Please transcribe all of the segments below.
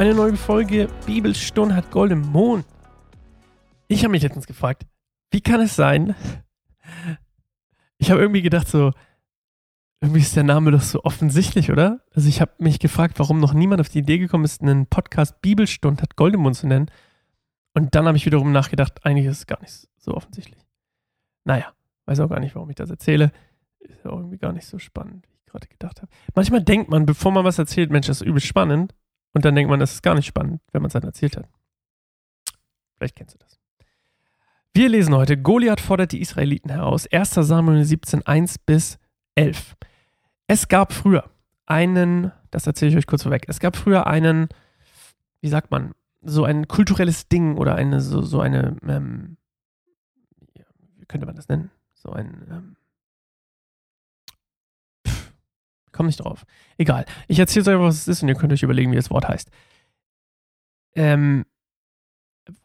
Eine neue Folge Bibelstunde hat Gold im Mond. Ich habe mich letztens gefragt, wie kann es sein? Ich habe irgendwie gedacht, so, irgendwie ist der Name doch so offensichtlich, oder? Also ich habe mich gefragt, warum noch niemand auf die Idee gekommen ist, einen Podcast Bibelstunde hat Gold im Mond zu nennen. Und dann habe ich wiederum nachgedacht, eigentlich ist es gar nicht so offensichtlich. Naja, weiß auch gar nicht, warum ich das erzähle. Ist ja irgendwie gar nicht so spannend, wie ich gerade gedacht habe. Manchmal denkt man, bevor man was erzählt, Mensch, das ist übel spannend. Und dann denkt man, das ist gar nicht spannend, wenn man es dann erzählt hat. Vielleicht kennst du das. Wir lesen heute, Goliath fordert die Israeliten heraus. 1. Samuel 17, 1 bis 11. Es gab früher einen, das erzähle ich euch kurz vorweg, es gab früher einen, wie sagt man, so ein kulturelles Ding oder eine, so, so eine, ähm, wie könnte man das nennen? So ein, ähm, Komm nicht drauf. Egal. Ich erzähle euch, was es ist und ihr könnt euch überlegen, wie das Wort heißt. Ähm,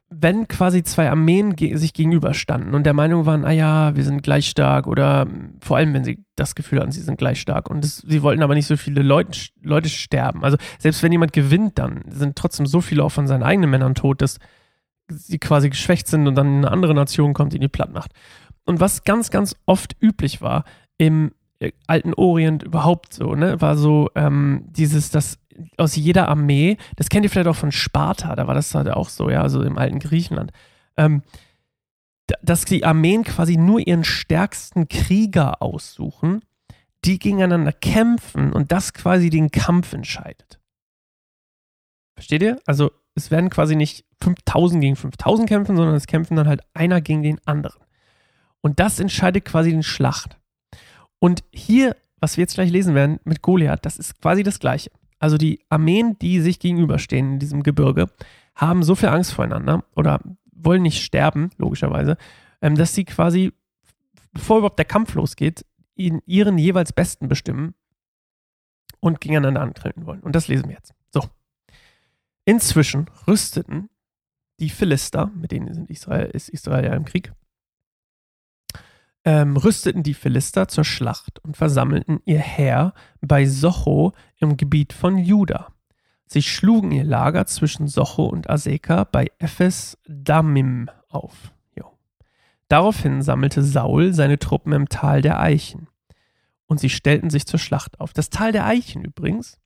wenn quasi zwei Armeen ge sich gegenüberstanden und der Meinung waren, ah ja, wir sind gleich stark oder vor allem, wenn sie das Gefühl hatten, sie sind gleich stark und das, sie wollten aber nicht so viele Leute, Leute sterben. Also selbst wenn jemand gewinnt, dann sind trotzdem so viele auch von seinen eigenen Männern tot, dass sie quasi geschwächt sind und dann eine andere Nation kommt, die die platt macht. Und was ganz, ganz oft üblich war im alten Orient überhaupt so, ne, war so ähm, dieses, das aus jeder Armee, das kennt ihr vielleicht auch von Sparta, da war das halt auch so, ja, also im alten Griechenland, ähm, dass die Armeen quasi nur ihren stärksten Krieger aussuchen, die gegeneinander kämpfen und das quasi den Kampf entscheidet. Versteht ihr? Also es werden quasi nicht 5000 gegen 5000 kämpfen, sondern es kämpfen dann halt einer gegen den anderen. Und das entscheidet quasi den Schlacht. Und hier, was wir jetzt gleich lesen werden mit Goliath, das ist quasi das Gleiche. Also die Armeen, die sich gegenüberstehen in diesem Gebirge, haben so viel Angst voreinander oder wollen nicht sterben, logischerweise, ähm, dass sie quasi, bevor überhaupt der Kampf losgeht, ihren jeweils Besten bestimmen und gegeneinander antreten wollen. Und das lesen wir jetzt. So. Inzwischen rüsteten die Philister, mit denen ist Israel ja im Krieg, ähm, rüsteten die Philister zur Schlacht und versammelten ihr Heer bei Socho im Gebiet von Juda. Sie schlugen ihr Lager zwischen Socho und Aseka bei Ephes Damim auf. Jo. Daraufhin sammelte Saul seine Truppen im Tal der Eichen und sie stellten sich zur Schlacht auf. Das Tal der Eichen übrigens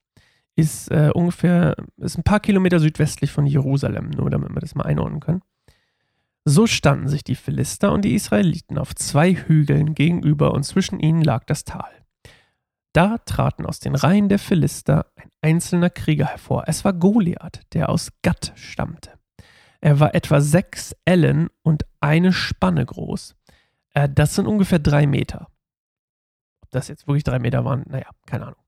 ist äh, ungefähr ist ein paar Kilometer südwestlich von Jerusalem, nur damit wir das mal einordnen können. So standen sich die Philister und die Israeliten auf zwei Hügeln gegenüber und zwischen ihnen lag das Tal. Da traten aus den Reihen der Philister ein einzelner Krieger hervor. Es war Goliath, der aus Gatt stammte. Er war etwa sechs Ellen und eine Spanne groß. Äh, das sind ungefähr drei Meter. Ob das jetzt wirklich drei Meter waren, naja, keine Ahnung.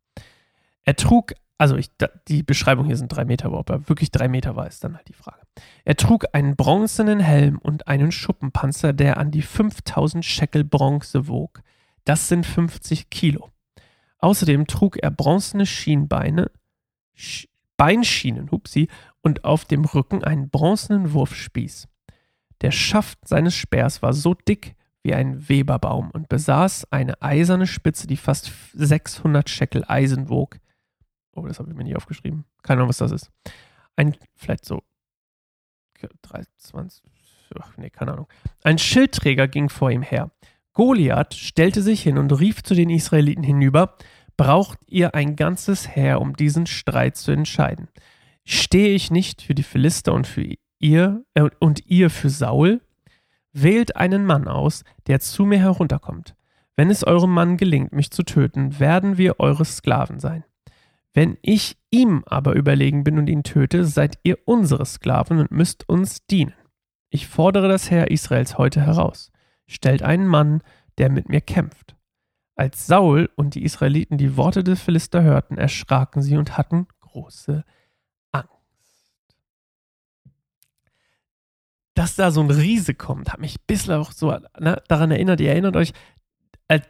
Er trug also ich, die Beschreibung hier sind drei Meter, aber ob er wirklich drei Meter war, ist dann halt die Frage. Er trug einen bronzenen Helm und einen Schuppenpanzer, der an die 5000 Shekel Bronze wog. Das sind 50 Kilo. Außerdem trug er bronzene Schienbeine, Sch Beinschienen, hupsi, und auf dem Rücken einen bronzenen Wurfspieß. Der Schaft seines Speers war so dick wie ein Weberbaum und besaß eine eiserne Spitze, die fast 600 Shekel Eisen wog. Oh, das habe ich mir nicht aufgeschrieben. Keine Ahnung, was das ist. Ein, vielleicht so 23, ach, nee, keine Ahnung. Ein Schildträger ging vor ihm her. Goliath stellte sich hin und rief zu den Israeliten hinüber: Braucht ihr ein ganzes Heer, um diesen Streit zu entscheiden? Stehe ich nicht für die Philister und für ihr äh, und ihr für Saul? Wählt einen Mann aus, der zu mir herunterkommt. Wenn es eurem Mann gelingt, mich zu töten, werden wir eure Sklaven sein. Wenn ich ihm aber überlegen bin und ihn töte, seid ihr unsere Sklaven und müsst uns dienen. Ich fordere das Heer Israels heute heraus. Stellt einen Mann, der mit mir kämpft. Als Saul und die Israeliten die Worte des Philister hörten, erschraken sie und hatten große Angst. Dass da so ein Riese kommt, hat mich bislang auch so ne, daran erinnert. Ihr erinnert euch,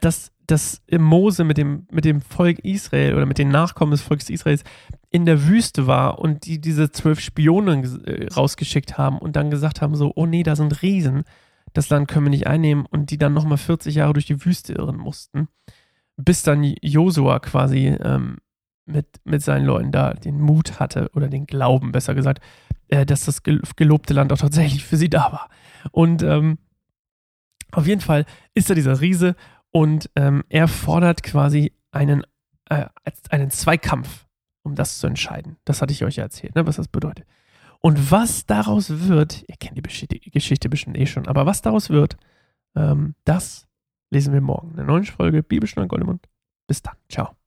dass dass Mose mit dem, mit dem Volk Israel oder mit den Nachkommen des Volkes Israels in der Wüste war und die diese zwölf Spione äh, rausgeschickt haben und dann gesagt haben, so, oh nee, da sind Riesen, das Land können wir nicht einnehmen und die dann nochmal 40 Jahre durch die Wüste irren mussten, bis dann Josua quasi ähm, mit, mit seinen Leuten da den Mut hatte oder den Glauben, besser gesagt, äh, dass das gelobte Land auch tatsächlich für sie da war. Und ähm, auf jeden Fall ist da dieser Riese und ähm, er fordert quasi einen, äh, einen Zweikampf, um das zu entscheiden. Das hatte ich euch ja erzählt, ne, was das bedeutet. Und was daraus wird, ihr kennt die Geschichte bestimmt eh schon, aber was daraus wird, ähm, das lesen wir morgen in der neuen Folge Bibelstunde Goldemund. Bis dann. Ciao.